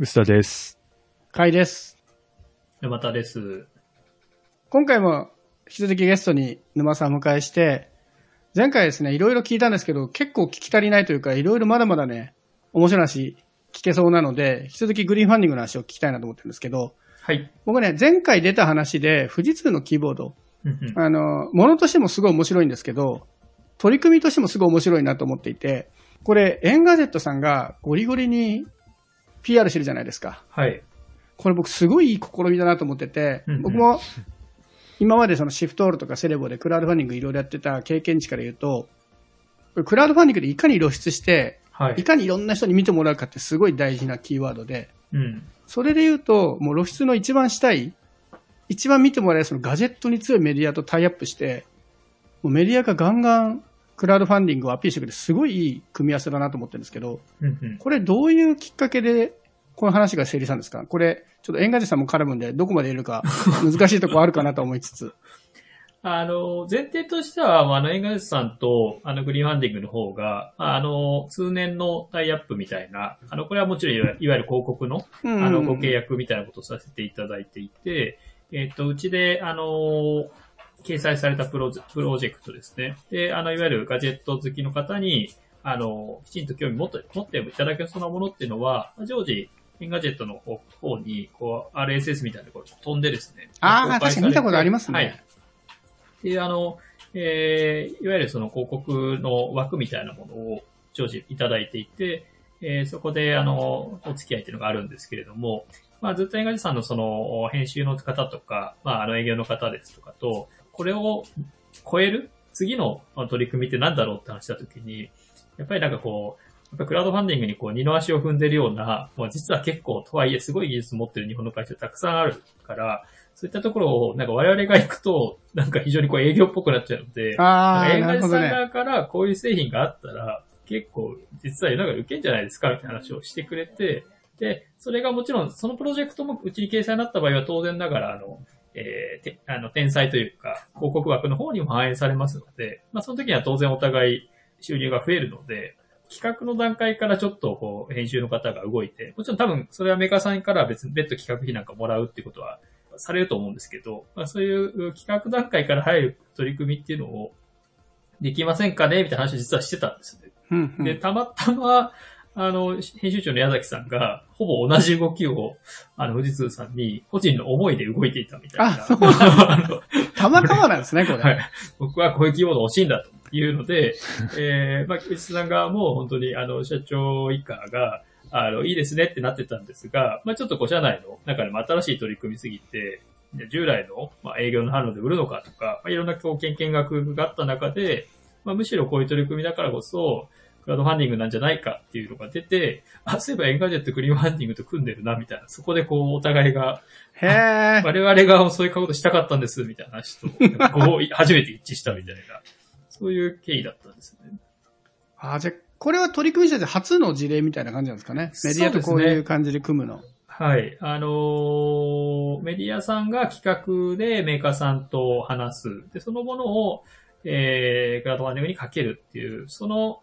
臼田です。かいです。沼田です。今回も引き続きゲストに沼さんをお迎えして、前回ですね、いろいろ聞いたんですけど、結構聞き足りないというか、いろいろまだまだね、面白い話聞けそうなので、引き続きグリーンファンディングの話を聞きたいなと思ってるんですけど、はい。僕ね、前回出た話で、富士通のキーボード、あの、ものとしてもすごい面白いんですけど、取り組みとしてもすごい面白いなと思っていて、これ、 Engadget さんがゴリゴリに PR してるじゃないですか。はい。これ僕すごいいい試みだなと思っててうんうん、僕も今までその Shiftall とか Cerevo でクラウドファンディングいろいろやってた経験値から言うと、クラウドファンディングでいかに露出して、はいい。かにいろんな人に見てもらうかってすごい大事なキーワードで、うん。それで言うと、もう露出の一番下い、一番見てもらえるそのガジェットに強いメディアとタイアップして、もうメディアがガンガンクラウドファンディングをアピールしてくれてすごいいい組み合わせだなと思ってるんですけど、うんうんこれどういうきっかけでこの話が成立したんですか？これ、ちょっとエンガジェットさんも絡むんで、どこまで言えるか難しいとこあるかなと思いつつ。あの、前提としては、まああの、エンガジェットさんと、あの、グリーンファンディングの方が、まああの、通年のタイアップみたいな、あの、これはもちろんいわゆる広告の、うんあの、ご契約みたいなことをさせていただいていて、えっ、と、うちで、あの、掲載されたプロジェプロジェクトですね。で、あの、いわゆるガジェット好きの方に、あの、きちんと興味持って、持っていただけそうなものっていうのは、まあ常時、エンガジェットの方方に、こう、RSS みたいなこう飛んでですね。あー公開されて確かに見たことありますねはい。で、あの、えーいわゆるその広告の枠みたいなものを常時いただいていて、えーそこで、あの、お付き合いっていうのがあるんですけれども、まあ、ずっとエンガジさんのその、編集の方とか、まあ、あの、営業の方ですとかと、これを超える次の取り組みって何だろうって話したときに、やっぱりなんかこう、やっぱクラウドファンディングにこう二の足を踏んでるような、まあ、実は結構とはいえすごい技術持ってる日本の会社たくさんあるから、そういったところをなんか我々が行くと、なんか非常にこう営業っぽくなっちゃうので、ああ、映画さんなるほどね。側からこういう製品があったら、結構実はなんか受けんじゃないですかみたいな話をしてくれて、で、それがもちろんそのプロジェクトもうちに掲載になった場合は当然ながら、あの、えーてあの、天才というか、広告枠の方にも反映されますので、まあその時には当然お互い収入が増えるので、企画の段階からちょっとこう、編集の方が動いて、もちろん多分それはメーカーさんからは別に別途企画費なんかもらうってことはされると思うんですけど、まあ、そういう企画段階から入る取り組みっていうのをできませんかねみたいな話を実はしてたんですね。うんうんで、たまたま、あの、編集長の矢崎さんが、ほぼ同じ動きを、あの、富士通さんに、個人の思いで動いていたみたいな。あそう たまたまなんですね、これ。はい。僕はこういうキーボード欲しいんだというので、えー、まあ、内さん側も本当に、あの、社長以下が、あの、いいですねってなってたんですが、まあ、ちょっとこう、社内の中でも新しい取り組みすぎて、従来の、まあ、営業の販路で売るのかとか、まあ、いろんなこう、経験学があった中で、まあ、むしろこういう取り組みだからこそ、クラウドファンディングなんじゃないかっていうのが出て、あ、そういえばエンガジェットグリーンファンディングと組んでるな、みたいな。そこでこう、お互いが、へえ。我々がそういうことしたかったんです、みたいな話と、こう、初めて一致したみたいな、そういう経緯だったんですね。あじゃあ、これは取り組みとして初の事例みたいな感じなんですかね？メディアとこういう感じで組むの。はい。あのーメディアさんが企画でメーカーさんと話す。で、そのものを、えー、クラウドファンディングにかけるっていう、その、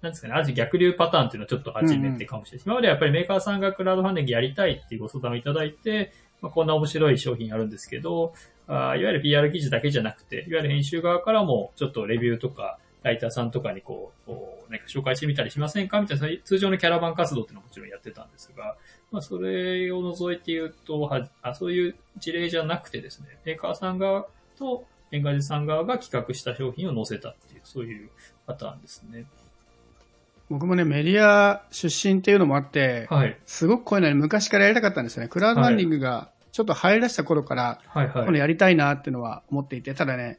なんですかね、ある種逆流パターンっていうのをちょっと初めてかもしれない。今まではやっぱりメーカーさんがクラウドファンディングやりたいっていうご相談をいただいて、まあ、こんな面白い商品あるんですけど、あーいわゆる PR 記事だけじゃなくて、いわゆる編集側からもちょっとレビューとか、ライターさんとかにこう、こうなんか紹介してみたりしませんかみたいな、通常のキャラバン活動っていうのはもちろんやってたんですが、まあ、それを除いて言うと、はあそういう事例じゃなくてですね、メーカーさん側とエンガジさん側が企画した商品を載せたっていう、そういうパターンですね。僕もね、メディア出身っていうのもあって、はい。すごくこういうのに昔からやりたかったんですよね。クラウドファンディングがちょっと入り出した頃から、はいはい。これやりたいなっていうのは思っていて、ただね、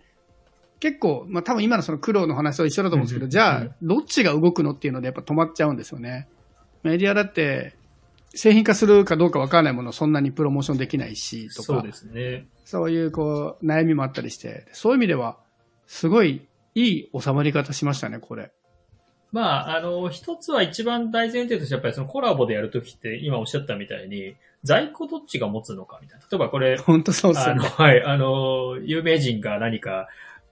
結構、まあ多分今のその苦労の話と一緒だと思うんですけど、じゃあ、どっちが動くのっていうのでやっぱ止まっちゃうんですよね。メディアだって、製品化するかどうかわからないものをそんなにプロモーションできないし、とか、そうですね。そういうこう、悩みもあったりして、そういう意味では、すごいいい収まり方しましたね、これ。まあ、あの、一つは一番大前提としてやっぱりそのコラボでやるときって今おっしゃったみたいに、在庫どっちが持つのかみたいな。例えばこれ、本当そうですね。はい、あの、有名人が何か、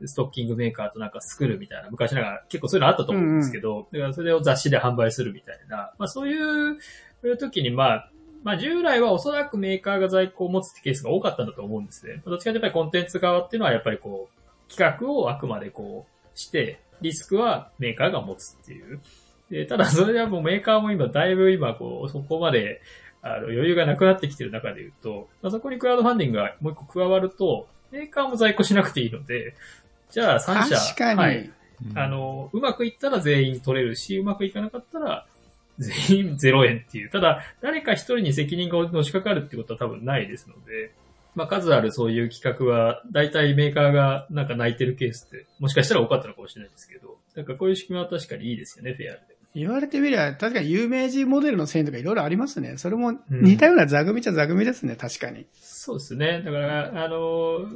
ストッキングメーカーとなんか作るみたいな、昔なんか結構そういうのあったと思うんですけど、だからそれを雑誌で販売するみたいな、まあそういう時にまあ、まあ従来はおそらくメーカーが在庫を持つってケースが多かったんだと思うんですね。どっちかというとやっぱりコンテンツ側っていうのはやっぱりこう、企画をあくまでこうして、リスクはメーカーが持つっていう。で、ただそれではもうメーカーも今だいぶ今こう、そこまであの余裕がなくなってきてる中で言うと、まあ、そこにクラウドファンディングがもう一個加わると、メーカーも在庫しなくていいので、じゃあ3社、確かに。はい。あの、うまくいったら全員取れるし、うまくいかなかったら全員0円っていう。ただ、誰か一人に責任がのしかかるってことは多分ないですので、まあ数あるそういう企画は、大体メーカーがなんか泣いてるケースって、もしかしたら多かったのかもしれないですけど、なんかこういう仕組みは確かにいいですよね、フェアで。言われてみりゃ、確かに有名人モデルの線とかいろいろありますね。それも似たような座組っちゃ座組ですね、確かに。そうですね。だから、あの、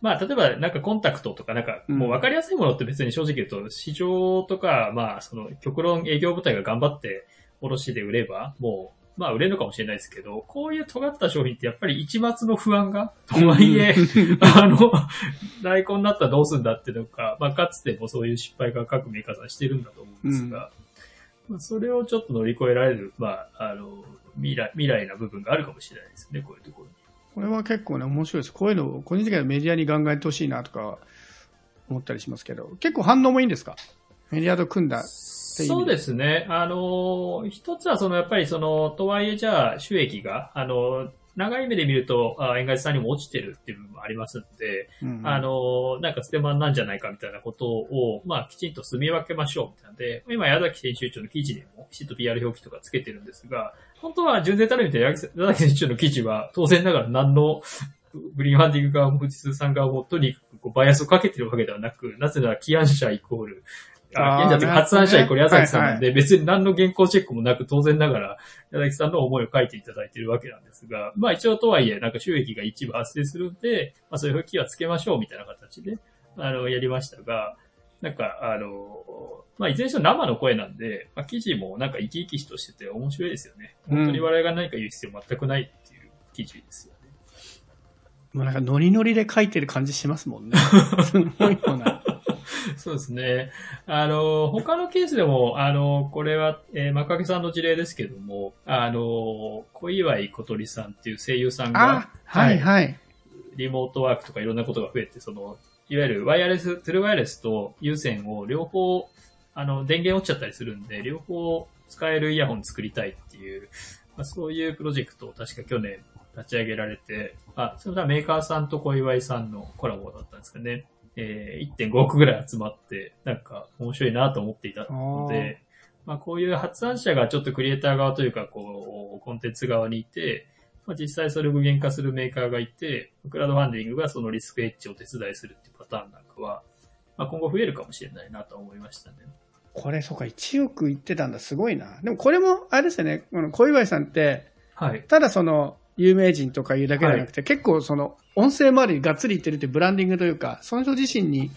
まあ、例えば、なんかコンタクトとか、なんか、もう分かりやすいものって別に正直言うと、市場とか、まあ、その、極論営業部隊が頑張って、卸で売れば、もう、まあ、売れるのかもしれないですけど、こういう尖った商品ってやっぱり一末の不安が、とはいえ、あの、大根になったらどうすんだっていうのか、まあ、かつてもそういう失敗が各メーカーさんしてるんだと思うんですが、まあ、それをちょっと乗り越えられる、まあ、あの、未来、未来な部分があるかもしれないですね、こういうところに。これは結構ね、面白いです。こういうのを、個人的にはメディアにガンガンやってほしいなとか思ったりしますけど、結構反応もいいんですか？メディアと組んだそうですね。あの、一つはその、やっぱりその、とはいえじゃあ収益が、あの、長い目で見ると、あ円外さんにも落ちてるっていう部分もありますんで、うんうん、あの、なんか捨てまんなんじゃないかみたいなことを、まあ、きちんと住み分けましょうみたいなで、今、矢崎編集長の記事にも、きちんと PR 表記とかつけてるんですが、本当は純正たるみたいな矢崎編集長の記事は、当然ながら何の、グリーンファンディング側も富士通さん側もとにかくバイアスをかけてるわけではなく、なぜなら起案者イコール、あ、現者とい発案者イコール矢崎さんなんで、別に何の原稿チェックもなく、当然ながら、矢崎さんの思いを書いていただいているわけなんですが、まあ一応とはいえ、なんか収益が一部発生するんで、まあそういう表記はつけましょうみたいな形で、あの、やりましたが、なんか、あの、まあ、いずれにしても生の声なんで、まあ、記事もなんか生き生きとしてて面白いですよね。本当に我々が何か言う必要全くないっていう記事ですよね。もうなんかノリノリで書いてる感じしますもんね。すごいよな。そうですね。あの、他のケースでも、あの、これは、えー、まかけさんの事例ですけども、あの、小岩井小鳥さんっていう声優さんが、はい、はい、リモートワークとかいろんなことが増えて、その、いわゆるワイヤレス、トゥルワイヤレスと有線を両方、あの、電源落ちちゃったりするんで、両方使えるイヤホン作りたいっていう、まあ、そういうプロジェクトを確か去年立ち上げられて、あ、それはメーカーさんと小岩井さんのコラボだったんですかね。えー、1.5億ぐらい集まって、なんか面白いなと思っていたので、まあこういう発案者がちょっとクリエイター側というか、こう、コンテンツ側にいて、まあ実際それを具現化するメーカーがいて、クラウドファンディングがそのリスクエッジを手伝いするっていうパターンなんかは、まあ今後増えるかもしれないなと思いましたね。これ、そうか、1億いってたんだ、すごいな。でもこれも、あれですよね、この小岩井さんって、はい。ただその、有名人とかいうだけじゃなくて、はい、結構その、音声周りにがっつりいってるってブランディングというか、その人自身に、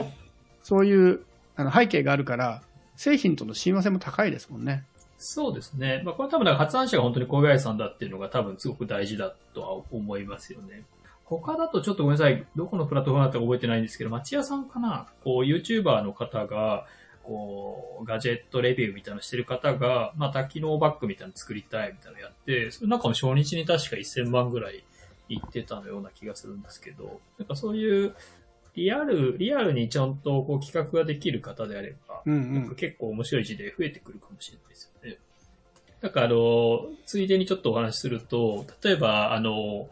そういうあの背景があるから、製品との親和性も高いですもんね。そうですね。まあ、これ多分発案者が本当に小林さんだっていうのが多分すごく大事だとは思いますよね。他だとちょっとごめんなさい。どこのプラットフォームだったか覚えてないんですけど、町屋さんかな？こう、YouTuber の方が、こう、ガジェットレビューみたいなのしてる方が、まあ、多機能バッグみたいなの作りたいみたいなのやって、その中の初日に確か1000万ぐらい行ってたのような気がするんですけど、なんかそういう、リアル、リアルにちゃんとこう企画ができる方であれば、うんうん、なんか結構面白い事例増えてくるかもしれないですよね。なんかあの、ついでにちょっとお話しすると、例えばあの、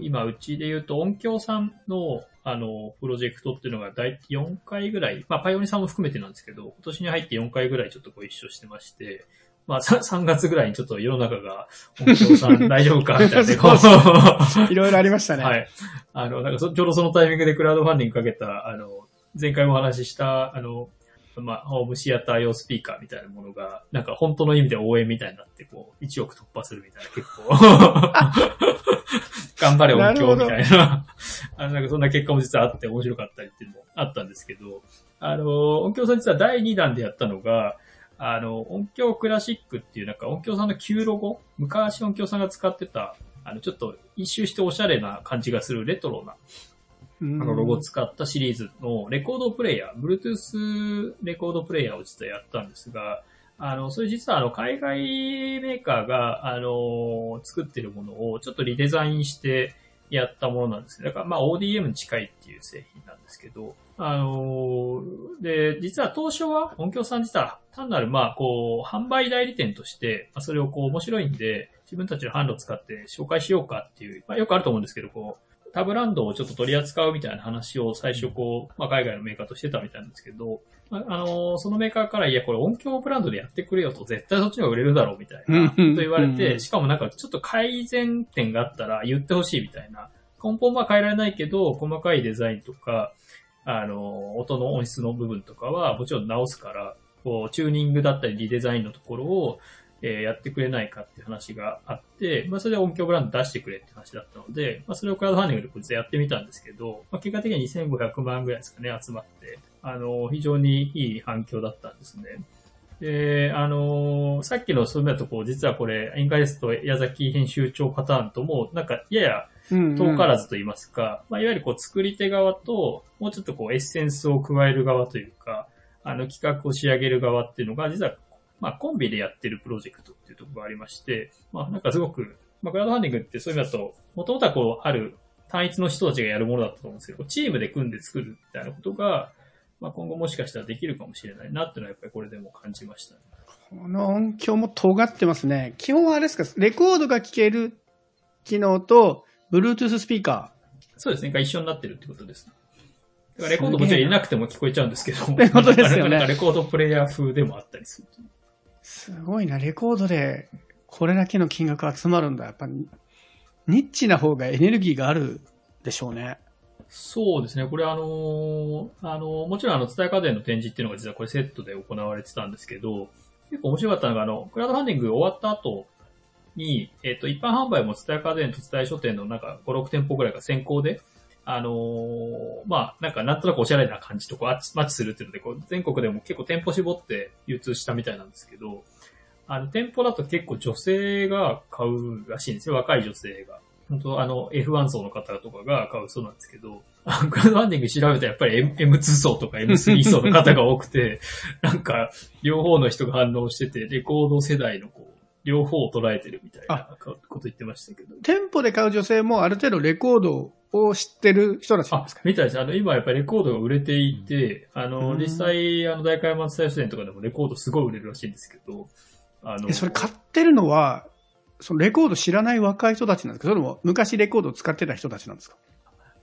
今うちで言うと音響さんのあの、プロジェクトっていうのが大体4回ぐらい、まあ、パイオニさんも含めてなんですけど、今年に入って4回ぐらいちょっとご一緒してまして、まあ、3月ぐらいにちょっと世の中が、本当さん大丈夫かみたいな、いろいろありましたね。はい。あの、なんかちょうどそのタイミングでクラウドファンディングかけた、あの、前回もお話しした、あの、まあ、ホームシアター用スピーカーみたいなものが、なんか本当の意味で応援みたいになって、こう、1億突破するみたいな、結構。頑張れ音響みたいな、あの、なんかそんな結果も実はあって面白かったりっていうのもあったんですけど、あの、音響さん実は第2弾でやったのが、あの、音響クラシックっていうなんか音響さんの旧ロゴ、昔音響さんが使ってた、あの、ちょっと一周しておしゃれな感じがするレトロな、あの、ロゴを使ったシリーズのレコードプレイヤー、Bluetooth レコードプレイヤーを実はやったんですが、あの、それ実はあの、海外メーカーが、あの、作ってるものをちょっとリデザインしてやったものなんですけど、だからまあ ODM に近いっていう製品なんですけど、あの、で、実は当初は音響さん自体は単なるまあこう、販売代理店として、まあ、それをこう面白いんで、自分たちの販路を使って紹介しようかっていう、まあよくあると思うんですけど、こう、他ブランドをちょっと取り扱うみたいな話を最初こう、まあ、海外のメーカーとしてたみたいなんですけど、あの、そのメーカーから、いや、これ音響ブランドでやってくれよと、絶対そっちの方が売れるだろうみたいな、と言われて、しかもなんかちょっと改善点があったら言ってほしいみたいな。根本は変えられないけど、細かいデザインとか、あの、音の音質の部分とかはもちろん直すから、こう、チューニングだったりリデザインのところを、えー、やってくれないかって話があって、まあ、それで音響ブランド出してくれって話だったので、まあ、それをクラウドファンディングでこいつやってみたんですけど、まあ、結果的には2500万ぐらいですかね、集まって、あの、非常にいい反響だったんですね。で、あのさっきのそういうだとこう、実はこれ、インカレスト矢崎編集長パターンとも、なんか、やや、遠からずと言いますか、うんうん、まあ、いわゆるこう、作り手側と、もうちょっとこう、エッセンスを加える側というか、あの、企画を仕上げる側っていうのが、実はまあ、コンビでやってるプロジェクトっていうところがありまして、まあ、なんかすごく、まあ、クラウドファンディングってそういう意味だと、もともとはこう、ある単一の人たちがやるものだったと思うんですけど、チームで組んで作るみたいなことが、まあ、今後もしかしたらできるかもしれないなっていうのはやっぱりこれでも感じました、ね、この音響も尖ってますね。基本はあれですか、レコードが聴ける機能と、Bluetooth スピーカー。そうですね。が一緒になってるってことです。だからレコードもちろん入れなくても聞こえちゃうんですけど。レコードですよね。レコードプレイヤー風でもあったりする。すごいな、レコードでこれだけの金額集まるんだ。やっぱニッチな方がエネルギーがあるでしょうね。そうですね。これあの、あの、もちろんあの、伝え家電の展示っていうのが実はこれセットで行われてたんですけど、結構面白かったのがあの、クラウドファンディング終わった後に、えっ、と、一般販売も伝え家電と伝え書店のなんか5、6店舗ぐらいが先行で、あのー、まあ、なんかなんとなくおしゃれな感じとこうマッチするっていうので、こう全国でも結構店舗絞って流通したみたいなんですけど、あの、店舗だと結構女性が買うらしいんですよ、若い女性が。本当あの、F1 層の方とかが買うそうなんですけど、クラウドファンディング調べたらやっぱり M2 層とか M3 層の方が多くて、なんか、両方の人が反応してて、レコード世代のこう、両方を捉えてるみたいなこと言ってましたけど。店舗で買う女性もある程度レコードを知ってる人たちですか？みたいです。あの、今やっぱりレコードが売れていて、あの、実際、あの、大会松田書店とかでもレコードすごい売れるらしいんですけど、あの、それ買ってるのは、そのレコード知らない若い人たちなんですか？それも昔レコードを使ってた人たちなんですか？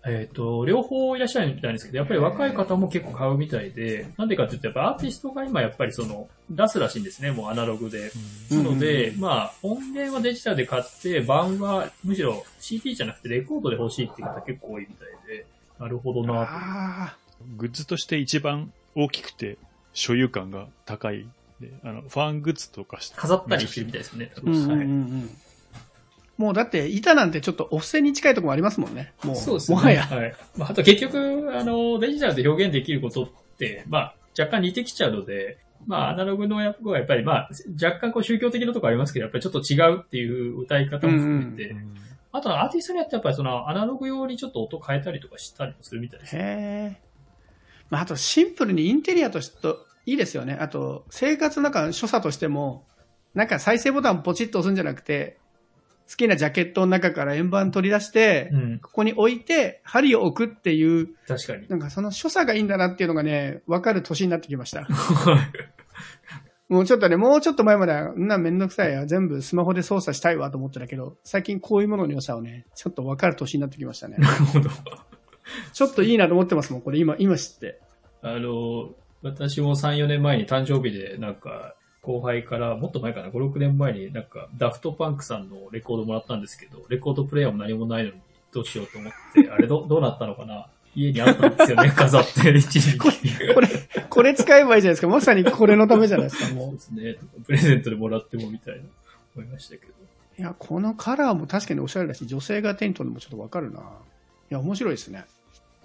えっ、ー、と、両方いらっしゃるみたいですけど、やっぱり若い方も結構買うみたいで、なんでかって言うと、やっぱアーティストが今やっぱりその、出すらしいんですね、もうアナログで。なので、まあ、音源はデジタルで買って、版はむしろ CD じゃなくてレコードで欲しいっていう方結構多いみたいで、なるほどなグッズとして一番大きくて所有感が高い。であのファングッズとか飾ったりしてるみたいですね。うんうんうんもうだって、板なんてちょっとお布施に近いところもありますもんね。もう、そうですね。もはや。はい。まあ、あと結局、あの、デジタルで表現できることって、まあ、若干似てきちゃうので、まあ、アナログの役はやっぱり、まあ、若干こう宗教的なところありますけど、やっぱりちょっと違うっていう歌い方も含めて、うんうん、あとはアーティストによってやっぱりそのアナログ用にちょっと音変えたりとかしたりもするみたいです、ね。へまあ、あとシンプルにインテリアとしていいですよね。あと、生活の中の所作としても、なんか再生ボタンポチッと押すんじゃなくて、好きなジャケットの中から円盤取り出して、うん、ここに置いて、針を置くっていう、確かに。なんかその所作がいいんだなっていうのがね、わかる年になってきました。もうちょっとね、もうちょっと前までは、んなめんどくさいや、全部スマホで操作したいわと思ってたけど、最近こういうものの良さをね、ちょっとわかる年になってきましたね。なるほど。ちょっといいなと思ってますもん、これ今、今知って。あの、私も3、4年前に誕生日で、なんか、後輩から、もっと前かな、5、6年前になんか、ダフトパンクさんのレコードもらったんですけど、レコードプレイヤーも何もないのに、どうしようと思って、あれど、どうなったのかな？家にあったんですよね、飾って、一時これ、これ、これ使えばいいじゃないですか。まさにこれのためじゃないですか、もう。そうですね。プレゼントでもらってもみたいな、思いましたけど。いや、このカラーも確かにおしゃれだし、女性が手に取るのもちょっとわかるな。いや、面白いですね。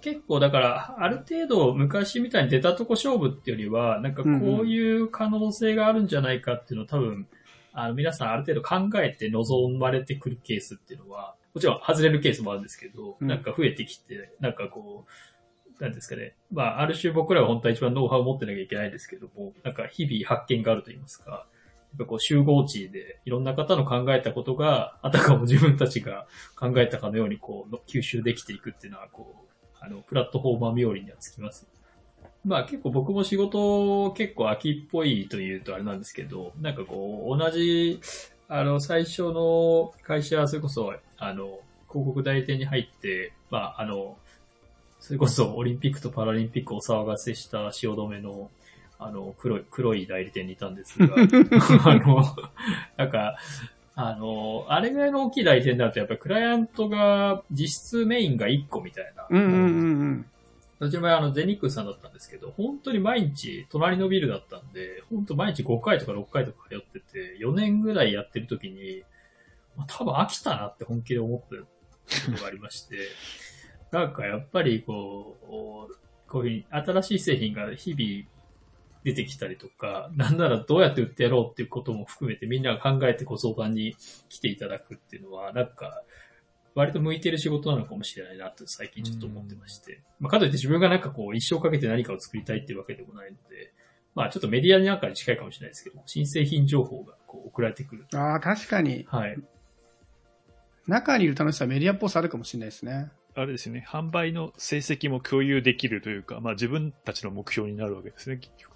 結構だから、ある程度昔みたいに出たとこ勝負っていうよりは、なんかこういう可能性があるんじゃないかっていうのを多分、あの皆さんある程度考えて望まれてくるケースっていうのは、もちろん外れるケースもあるんですけど、うん、なんか増えてきて、なんかこう、なんですかね。まあ、ある種僕らは本当は一番ノウハウを持ってなきゃいけないですけども、なんか日々発見があると言いますか、やっぱこう集合値でいろんな方の考えたことが、あたかも自分たちが考えたかのようにこう、吸収できていくっていうのは、こう、あの、プラットフォーマー冥利にはつきます。まあ結構僕も仕事結構秋っぽいというとあれなんですけど、なんかこう、同じ、あの、最初の会社はそれこそ、あの、広告代理店に入って、まああの、それこそオリンピックとパラリンピックをお騒がせした汐留の、あの、黒い、黒い代理店にいたんですが、あの、なんか、あの、あれぐらいの大きい代理店だとやっぱりクライアントが実質メインが1個みたいな。うんうんうんうん。うちの場合あの、ゼニックスさんだったんですけど、本当に毎日、隣のビルだったんで、本当毎日5回とか6回とか通ってて、4年ぐらいやってる時に、まあ、多分飽きたなって本気で思ったことがありまして、なんかやっぱりこう、こういうふうに新しい製品が日々出てきたりとか、なんならどうやって売ってやろうっていうことも含めてみんなが考えてご相談に来ていただくっていうのは、なんか、割と向いてる仕事なのかもしれないなと最近ちょっと思ってまして。まあ、かといって自分がなんかこう一生かけて何かを作りたいっていうわけでもないので、まあちょっとメディアなんかに近いかもしれないですけど、新製品情報がこう送られてくる。ああ、確かに。はい。中にいる楽しさはメディアっぽさあるかもしれないですね。あれですよね、販売の成績も共有できるというか、まあ自分たちの目標になるわけですね、結局。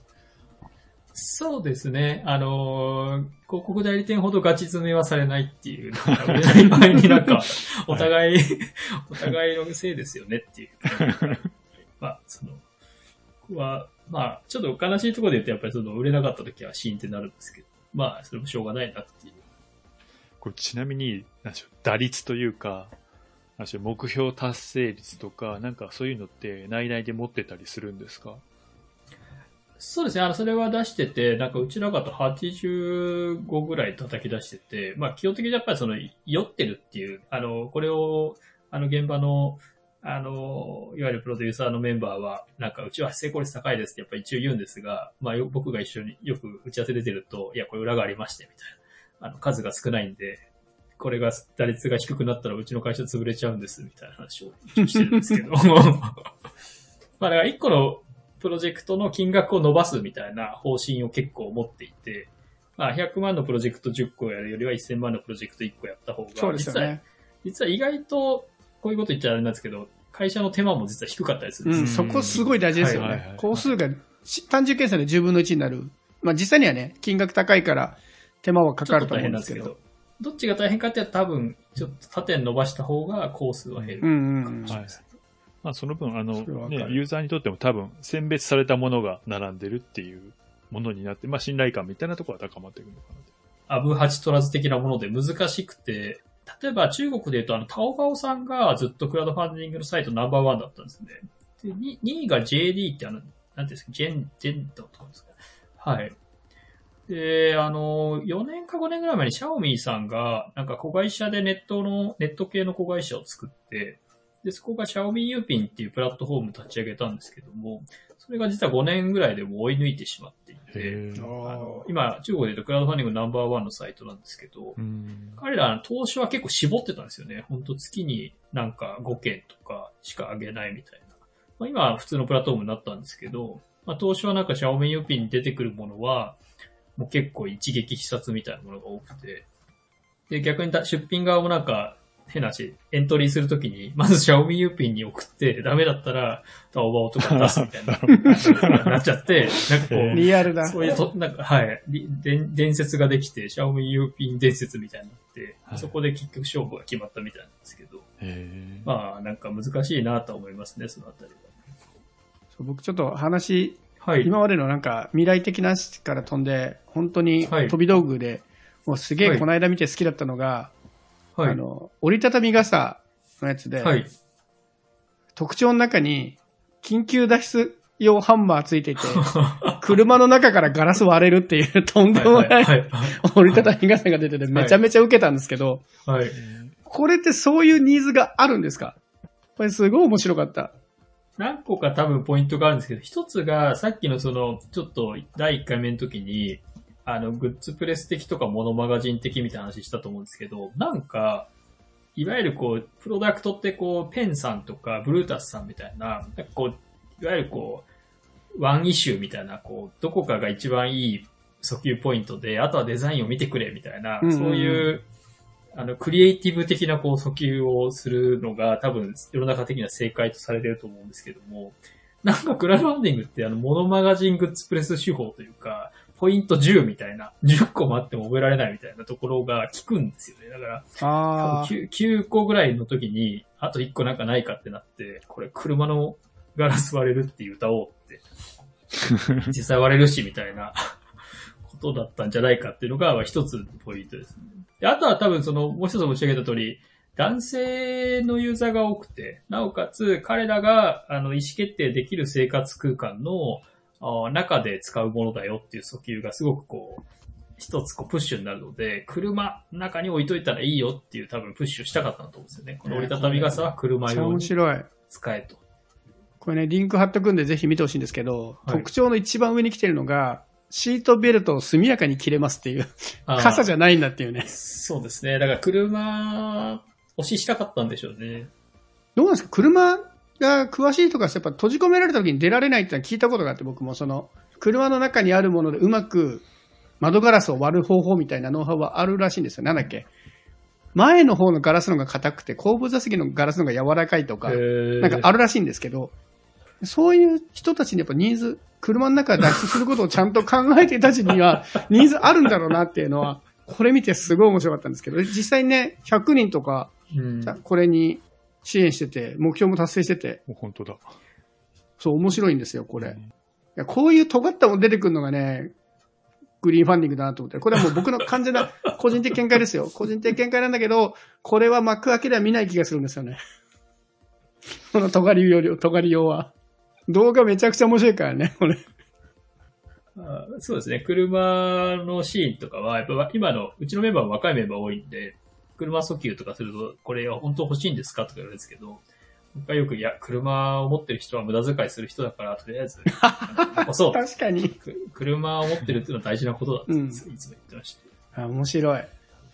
そうですね。あのー広告代理店ほどガチ詰めはされないっていう、売れない場合になんか、お互い、お互いのせいですよねっていう。まあ、その、僕は、まあ、ちょっと悲しいところで言うと、やっぱりその、売れなかった時はシーンってなるんですけど、まあ、それもしょうがないなっていう。これちなみに、なんでしょう、打率というか、なんでしょう目標達成率とか、なんかそういうのって内々で持ってたりするんですか？そうですね。あの、それは出してて、なんかうちらがと85ぐらい叩き出してて、まあ基本的にやっぱりその、酔ってるっていう、あの、これを、あの、現場の、あの、いわゆるプロデューサーのメンバーは、なんかうちは成功率高いですってやっぱり一応言うんですが、まあ僕が一緒によく打ち合わせ出てると、いや、これ裏がありまして、みたいな。あの、数が少ないんで、これが、打率が低くなったらうちの会社潰れちゃうんです、みたいな話をしてるんですけど。まあだから一個のプロジェクトの金額を伸ばすみたいな方針を結構持っていて、まあ、100万のプロジェクト10個やるよりは1000万のプロジェクト1個やった方が、そうですよね。実は、実は意外と、こういうこと言っちゃあれなんですけど、会社の手間も実は低かったりするんうん、ですよ。そこすごい大事ですよねはいはいはい。工数がし単純計算で10分の1になる。まあ実際にはね、金額高いから手間はかかると思うんですすけど、どっちが大変かって多分、ちょっと縦に伸ばした方が工数は減る。うんうんうん。はい。まあその分、あの、ね、ユーザーにとっても多分、選別されたものが並んでるっていうものになって、まあ信頼感みたいなところは高まっていくのかなと。アブハチ取らず的なもので難しくて、例えば中国で言うと、あの、タオバオさんがずっとクラウドファンディングのサイトナンバーワンだったんですね。で、2, 位が JD ってあの、なんていうんですか、ジェン、ジェントとかですか。はい。で、あの、4年か5年ぐらい前にシャオミーさんが、なんか子会社でネットの、ネット系の子会社を作って、で、そこがシャオミーユーピンっていうプラットフォーム立ち上げたんですけども、それが実は5年ぐらいでもう追い抜いてしまっていて、あの今、中国で言うとクラウドファンディングナンバーワンのサイトなんですけど、うん。彼ら投資は結構絞ってたんですよね。本当月になんか5件とかしか上げないみたいな。まあ、今は普通のプラットフォームになったんですけど、まあ、投資はなんかシャオミユーピンに出てくるものは、もう結構一撃必殺みたいなものが多くて、で、逆にだ出品側もなんか、変な話、エントリーするときに、まずシャオミユーピンに送って、ダメだったら、タオバオとか出すみたいな、なっちゃって、なんかこう、リアルだ。そういうと、なんか、はい、り伝伝説ができて、シャオミユーピン伝説みたいになって、はい。そこで結局勝負が決まったみたいなんですけど、まあ、なんか難しいなとは思いますね、そのあたりそう僕ちょっと話、は。はい。今までのなんか未来的な話から飛んで、本当にはい。飛び道具で、もうすげはい。えこの間見て好きだったのが、はい。あの、折りたたみ傘のやつで、はい。特徴の中に緊急脱出用ハンマーついていて、車の中からガラス割れるっていうとんでもはい。ない。折りたたみ傘が出ててめちゃめちゃ受けたんですけど、はい。これってそういうニーズがあるんですか？これすごい面白かった。何個か多分ポイントがあるんですけど、一つがさっきのその、ちょっと第1回目の時に、あの、グッズプレス的とかモノマガジン的みたいな話したと思うんですけど、なんか、いわゆるこう、プロダクトってこう、ペンさんとかブルータスさんみたいな、なんかこう、いわゆるこう、ワンイシューみたいな、こう、どこかが一番いい訴求ポイントで、あとはデザインを見てくれみたいな、うんうんそういう、あの、クリエイティブ的なこう訴求をするのが多分世の中的には正解とされてると思うんですけども、なんかクラウドファンディングってあの、モノマガジングッズプレス手法というか、ポイント10みたいな、10個もあっても覚えられないみたいなところが効くんですよね。だから、ああ。9, 9個ぐらいの時に、あと1個なんかないかってなって、これ車のガラス割れるって歌おうって、実際割れるしみたいなことだったんじゃないかっていうのがまあ一つのポイントですね。であとは多分その、もう一つ申し上げた通り、男性のユーザーが多くて、なおかつ彼らがあの意思決定できる生活空間のあ中で使うものだよっていう訴求がすごくこう、一つこうプッシュになるので、車の中に置いといたらいいよっていう多分プッシュしたかったんだと思うんですよね。この折りたたみ傘は車用に。使えと。これね、リンク貼っとくんでぜひ見てほしいんですけど、はい特徴の一番上に来てるのが、シートベルトを速やかに切れますっていう、傘じゃないんだっていうね。そうですね。だから車、押ししたかったんでしょうね。どうなんですか？車が詳しいとかやっぱ閉じ込められた時に出られないってのは聞いたことがあって、僕もその、車の中にあるものでうまく窓ガラスを割る方法みたいなノウハウはあるらしいんですよ。なんだっけ？前の方のガラスのが硬くて、後部座席のガラスのが柔らかいとか、なんかあるらしいんですけど、そういう人たちにやっぱニーズ、車の中で脱出することをちゃんと考えていた人にはニーズあるんだろうなっていうのは、これ見てすごい面白かったんですけど、実際ね、100人とか、うん。これに支援してて、目標も達成してて、もう本当だ。そう面白いんですよ、これ。いやこういう尖ったもの出てくるのがね、グリーンファンディングだなと思って、これはもう僕の完全な 個人的見解ですよ。個人的見解なんだけど、これは幕開けでは見ない気がするんですよね。この尖りより、尖り用は。動画めちゃくちゃ面白いからね、これ。あそうですね。車のシーンとかは、やっぱ今の、うちのメンバーも若いメンバー多いんで、車訴求とかすると、これは本当欲しいんですかとか言われるんですけど、僕はよく、いや、車を持ってる人は無駄遣いする人だから、とりあえず、そう。確かに。く車を持ってるっていうのは大事なことだって、うんいつも言ってました。あ面白い。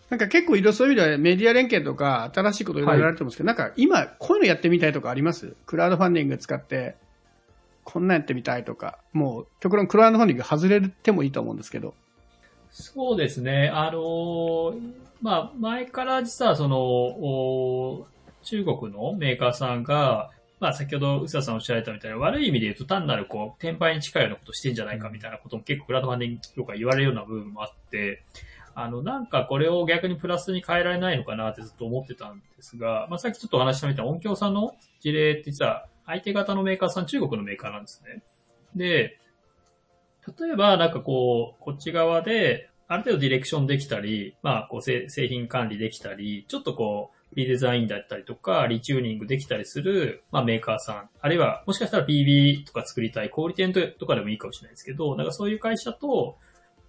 なんか結構いろそういう意味ではメディア連携とか新しいこといろいろやられてますけど、なんか今こういうのやってみたいとかあります？クラウドファンディング使ってこんなんやってみたいとか、もう極論クラウドファンディング外れてもいいと思うんですけど。そうですね。あのーまあ、前から実はその、お中国のメーカーさんが、まあ、先ほど、宇佐さんおっしゃられたみたいな、悪い意味で言うと単なるこう、転売に近いようなことしてんじゃないかみたいなことも結構クラウドファンディングとか言われるような部分もあって、あの、なんかこれを逆にプラスに変えられないのかなってずっと思ってたんですが、まあ、さっきちょっとお話ししたみたいな音響さんの事例って実は相手方のメーカーさん、中国のメーカーなんですね。で、例えば、なんかこう、こっち側で、ある程度ディレクションできたり、まあ、こう製、製品管理できたり、ちょっとこう、リデザインだったりとか、リチューニングできたりする、まあ、メーカーさん。あるいは、もしかしたら PB とか作りたい、小売店とかでもいいかもしれないですけど、なんかそういう会社と、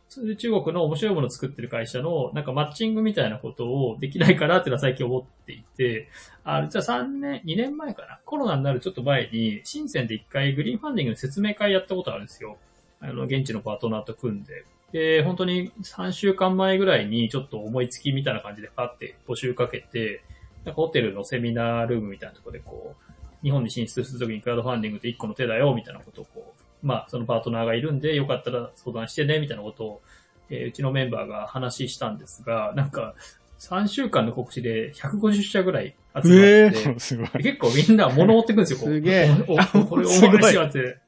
そういう中国の面白いものを作ってる会社の、なんかマッチングみたいなことをできないかなっていうのは最近思っていて、あ、じゃあ3年、2年前かな。コロナになるちょっと前に、深センで一回グリーンファンディングの説明会やったことあるんですよ。あの、現地のパートナーと組んで。で、本当に3週間前ぐらいにちょっと思いつきみたいな感じでパって募集かけて、なんかホテルのセミナールームみたいなところでこう、日本に進出するときにクラウドファンディングって一個の手だよ、みたいなことをこう、まあ、そのパートナーがいるんで、よかったら相談してね、みたいなことを、えーうちのメンバーが話したんですが、なんか、3週間の告知で150社ぐらい集まって、えー。結構みんな物持ってくるんですよ、こうすげえおおこれすごい面白いって。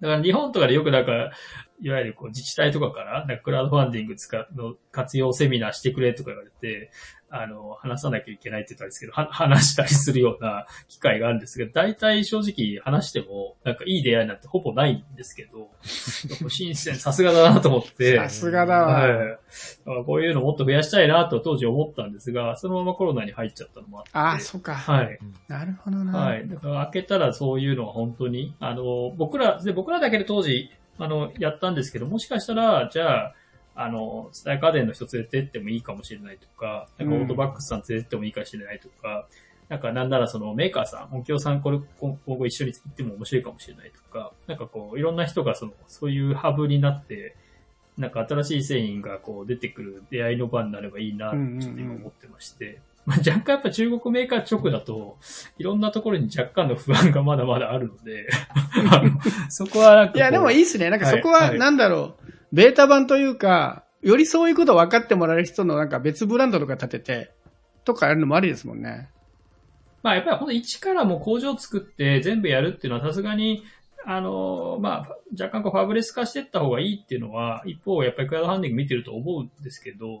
だから日本とかでよくなんか、いわゆるこう自治体とかから、なんかクラウドファンディング使うの活用セミナーしてくれとか言われて、あの、話さなきゃいけないって言ったんですけど、は 話したりするような機会があるんですけど、大体正直話しても、なんかいい出会いなんてほぼないんですけど、新鮮、さすがだなと思って。さすがだわ。はい。こういうのもっと増やしたいなと当時思ったんですが、そのままコロナに入っちゃったのもあって。ああ、そっか。はい。なるほどな。はい。だから開けたらそういうのは本当に、あの、僕ら、で、僕らだけで当時、あの、やったんですけど、もしかしたら、じゃあ、あの、スタイ家電の人連れてってもいいかもしれないとか、なんかオートバックスさん連れてってもいいかもしれないとか、なんかなんならそのメーカーさん、音響さんこれ今後一緒に行っても面白いかもしれないとか、なんかこう、いろんな人がその、そういうハブになって、なんか新しい製品がこう出てくる出会いの場になればいいなってちょっと今思ってまして。まあ、若干やっぱ中国メーカー直だと、いろんなところに若干の不安がまだまだあるので、あのそこはなんかいや、でもいいっすね。なんかそこは、はいはいなんだろう、ベータ版というか、よりそういうこと分かってもらえる人のなんか別ブランドとか立てて、とかやるのもありですもんね。まあやっぱりほんと一からもう工場を作って全部やるっていうのはさすがに、あの、まあ若干こうファブレス化していった方がいいっていうのは、一方やっぱりクラウドファンディング見てると思うんですけど、うん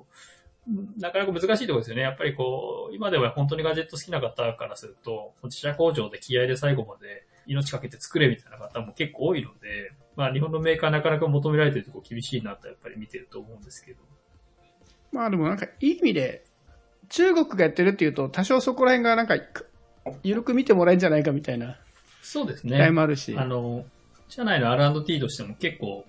なかなか難しいところですよね。やっぱりこう、今では本当にガジェット好きな方からすると、自社工場で気合で最後まで命かけて作れみたいな方も結構多いので、まあ日本のメーカーなかなか求められてるところ厳しいなとやっぱり見てると思うんですけど。まあでもなんかいい意味で、中国がやってるっていうと、多少そこら辺がなんか、緩く見てもらえるんじゃないかみたいなそうです期待ね。もあるし。あの、社内の R&T としても結構、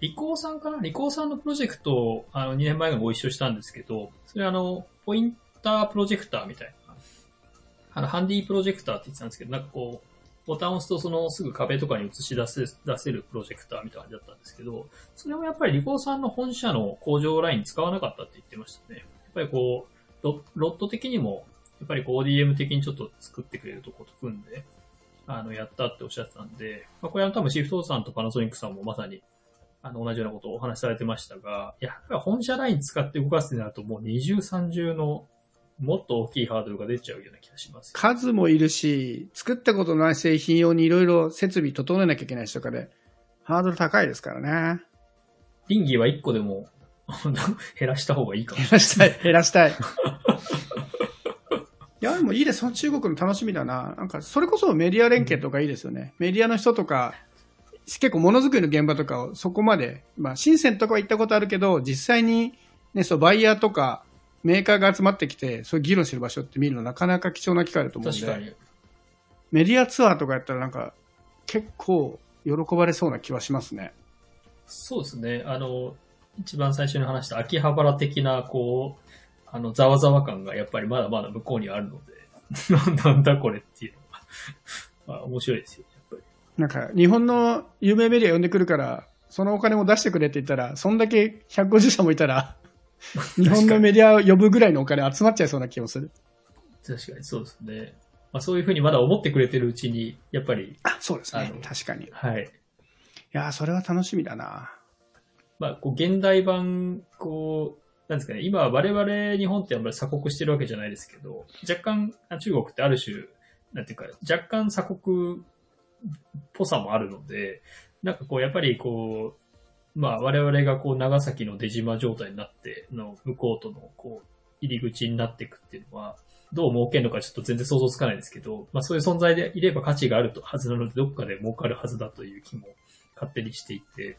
リコーさんかな？リコーさんのプロジェクトをあの2年前にご一緒したんですけど、それあの、ポインタープロジェクターみたいな、あの、ハンディープロジェクターって言ってたんですけど、なんかこう、ボタンを押すとそのすぐ壁とかに映し出せ出せるプロジェクターみたいな感じだったんですけど、それもやっぱりリコーさんの本社の工場ライン使わなかったって言ってましたね。やっぱりこう、ロロット的にも、やっぱりこう ODM 的にちょっと作ってくれるとこと組んで、あの、やったっておっしゃってたんで、まあ、これは多分シフトさんとパナソニックさんもまさに、あの、同じようなことをお話しされてましたが、やっぱり本社ライン使って動かすってなるともう二重三重のもっと大きいハードルが出ちゃうような気がします。数もいるし、作ったことのない製品用にいろいろ設備整えなきゃいけないしとかで、ハードル高いですからね。倫理は一個でも 減らした方がいいかもし減らしたい、減らしたい。いや、でもいいです。その中国の楽しみだな。なんか、それこそメディア連携とかいいですよね。メディアの人とか、結構ものづくりの現場とかをそこまで、まあ、深センとかは行ったことあるけど、実際に、ね、そう、バイヤーとか、メーカーが集まってきて、そういう議論してる場所って見るのなかなか貴重な機会だと思うんで、確かに。メディアツアーとかやったらなんか、結構喜ばれそうな気はしますね。そうですね。あの、一番最初に話した秋葉原的な、こう、あの、ざわざわ感がやっぱりまだまだ向こうにはあるので、な なんだこれっていうのが、まあ面白いですよ、やっぱり。なんか、日本の有名メディア呼んでくるから、そのお金も出してくれって言ったら、そんだけ150社もいたら、日本のメディアを呼ぶぐらいのお金集まっちゃいそうな気もする。確かにそうですね。まあそういうふうにまだ思ってくれてるうちに、やっぱり、あ、そうですね。確かに。いはい。やー、それは楽しみだな。まあ、こう、現代版、こう、なんですかね、今我々日本ってあんまり鎖国してるわけじゃないですけど、若干あ中国ってある種、なんていうか、若干鎖国っぽさもあるので、なんかこう、やっぱりこう、まあ我々がこう、長崎の出島状態になっての、向こうとのこう、入り口になっていくっていうのは、どう儲けるのかちょっと全然想像つかないですけど、まあそういう存在でいれば価値があるとはずなので、どっかで儲かるはずだという気も勝手にしていて、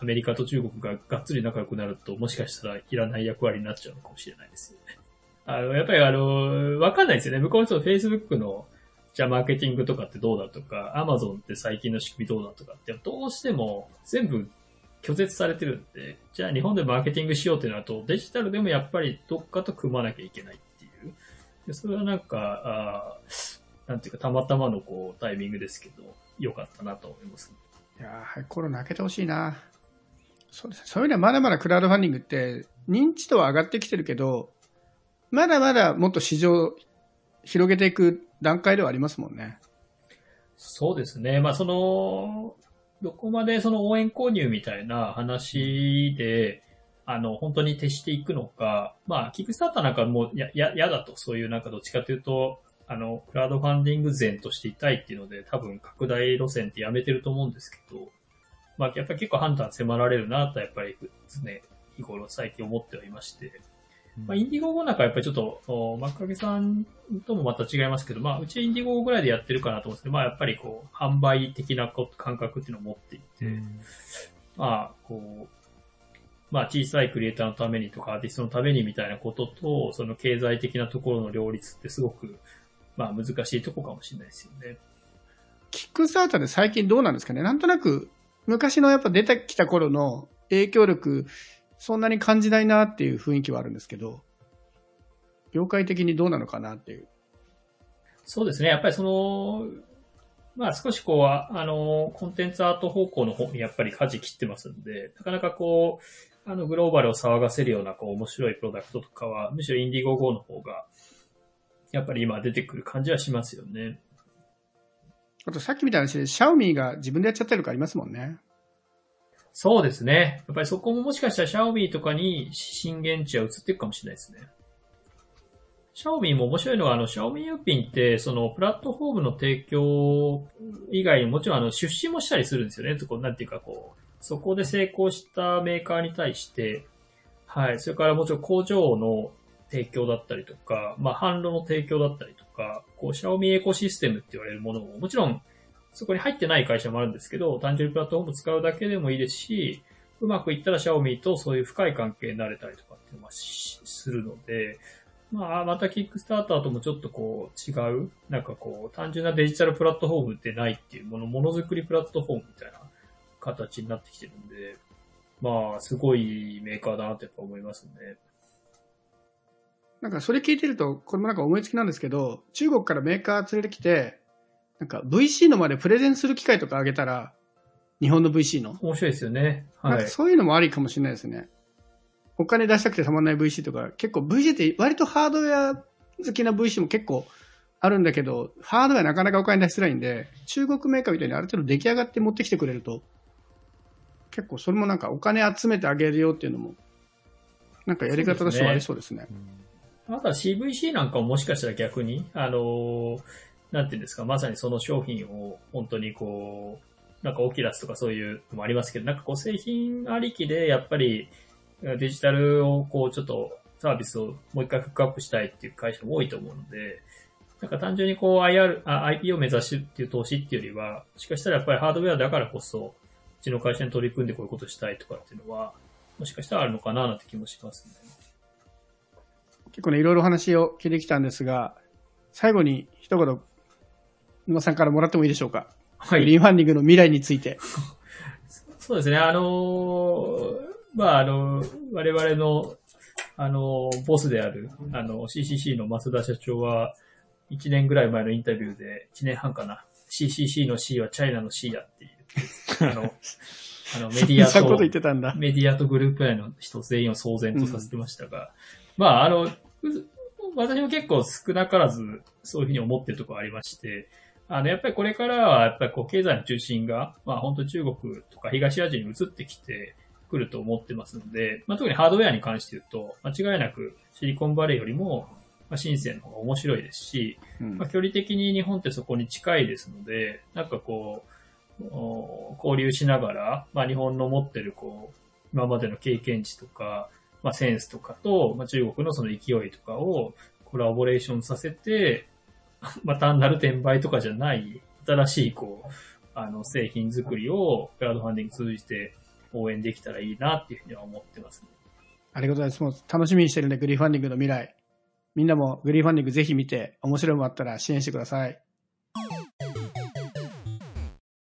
アメリカと中国ががっつり仲良くなると、もしかしたらいらない役割になっちゃうのかもしれないですよね。あの、やっぱりあの、わかんないですよね。向こうの人 Facebook の、じゃあマーケティングとかってどうだとか、Amazon って最近の仕組みどうだとかって、どうしても全部拒絶されてるんで、じゃあ日本でマーケティングしようってなると、デジタルでもやっぱりどっかと組まなきゃいけないっていう。でそれはなんか、あなんていうか、たまたまのこう、タイミングですけど、良かったなと思います。いや、コロナ明けてほしいな。そうです。そういう意味ではまだまだクラウドファンディングって認知度は上がってきてるけど、まだまだもっと市場広げていく段階ではありますもんね。そうですね。まあ、その、どこまでその応援購入みたいな話で、あの、本当に徹していくのか、まあ、キックスターターなんかもうや、や、やだと、そういうなんかどっちかというと、あの、クラウドファンディング前としていたいっていうので、多分拡大路線ってやめてると思うんですけど、まあ、やっぱり結構判断迫られるなと、やっぱり常日頃最近思ってはいまして、まあ、インディゴゴなんかやっぱりちょっと、おマッカゲさんともまた違いますけど、まあ、うちインディゴゴぐらいでやってるかなと思うんですけど、まあ、やっぱりこう、販売的なこ感覚っていうのを持っていて、まあ、こう、まあ、小さいクリエイターのためにとか、アーティストのためにみたいなことと、その経済的なところの両立ってすごく、まあ、難しいとこかもしれないですよね。キックスターターで最近どうなんですかね。なんとなく昔のやっぱ出てきた頃の影響力、そんなに感じないなっていう雰囲気はあるんですけど、業界的にどうなのかなっていう。そうですね。やっぱりその、まあ少しこう、ああの、コンテンツアート方向の方にやっぱり舵切ってますんで、なかなかこう、あの、グローバルを騒がせるような、こう、面白いプロダクトとかは、むしろインディゴ GO の方が、やっぱり今出てくる感じはしますよね。あとさっきみたいな話で、シャオミが自分でやっちゃったりとかありますもんね。そうですね。やっぱりそこももしかしたらシャオミとかに震源地は移っていくかもしれないですね。シャオミーも面白いのは、あの、シャオミーユーピンって、その、プラットフォームの提供以外にもちろん、あの、出資もしたりするんですよね。とこなんていうか、こう、そこで成功したメーカーに対して、はい。それからもちろん工場の提供だったりとか、まあ、販路の提供だったりとか、こう、シャオミーエコシステムって言われるものも、もちろん、そこに入ってない会社もあるんですけど、単純にプラットフォーム使うだけでもいいですし、うまくいったらシャオミとそういう深い関係になれたりとかっていうのはするので、まあ、またキックスターターともちょっとこう違う、なんかこう、単純なデジタルプラットフォームってないっていうもの、ものづくりプラットフォームみたいな形になってきてるんで、まあ、すごいメーカーだなってやっぱ思いますね。なんかそれ聞いてると、これもなんか思いつきなんですけど、中国からメーカー連れてきて、なんか VC のまでプレゼンする機会とかあげたら、日本の VC の？面白いですよね。はい。そういうのもありかもしれないですね。お金出したくてたまんない VC とか、結構 VC って割とハードウェア好きな VC も結構あるんだけど、ハードウェアなかなかお金出しづらいんで、中国メーカーみたいにある程度出来上がって持ってきてくれると、結構それもなんかお金集めてあげるよっていうのも、なんかやり方としてはありそうですね。あとは CVC なんかももしかしたら逆に、あのー、なんていうんですか、まさにその商品を本当にこう、なんかオキラスとかそういうのもありますけど、なんかこう製品ありきでやっぱりデジタルをこうちょっとサービスをもう一回フックアップしたいっていう会社も多いと思うので、なんか単純にこう IR、IP を目指すっていう投資っていうよりは、もしかしたらやっぱりハードウェアだからこそ、うちの会社に取り組んでこういうことしたいとかっていうのは、もしかしたらあるのかななんて気もしますね。結構ね、いろいろ話を聞いてきたんですが、最後に一言、沼さんからもらってもいいでしょうか？はい。グリーンファンディングの未来について。そうですね、あのー、まあ、あの、我々の、あの、ボスである、あの、CCC の増田社長は、1年ぐらい前のインタビューで、1年半かな、CCC の C はチャイナの C やっていう、あの、あの、メディアと、メディアとグループ内の人全員を騒然とさせてましたが、うん、まあ、あの、私も結構少なからずそういうふうに思ってるところありまして、あの、やっぱりこれからは、やっぱりこう、経済の中心が、まあ本当中国とか東アジアに移ってきてくると思ってますので、まあ特にハードウェアに関して言うと、間違いなくシリコンバレーよりも、まあ、深センの方が面白いですし、うん、まあ距離的に日本ってそこに近いですので、なんかこう、交流しながら、まあ日本の持ってるこう、今までの経験値とか、まあ、センスとかと、まあ、中国のその勢いとかをコラボレーションさせて、まあ、単なる転売とかじゃない、新しい、こう、あの、製品作りをクラウドファンディング通じて応援できたらいいなっていうふうには思ってます、ね、ありがとうございます。もう楽しみにしてるんで、グリーファンディングの未来。みんなもグリーファンディングぜひ見て、面白いもあったら支援してください。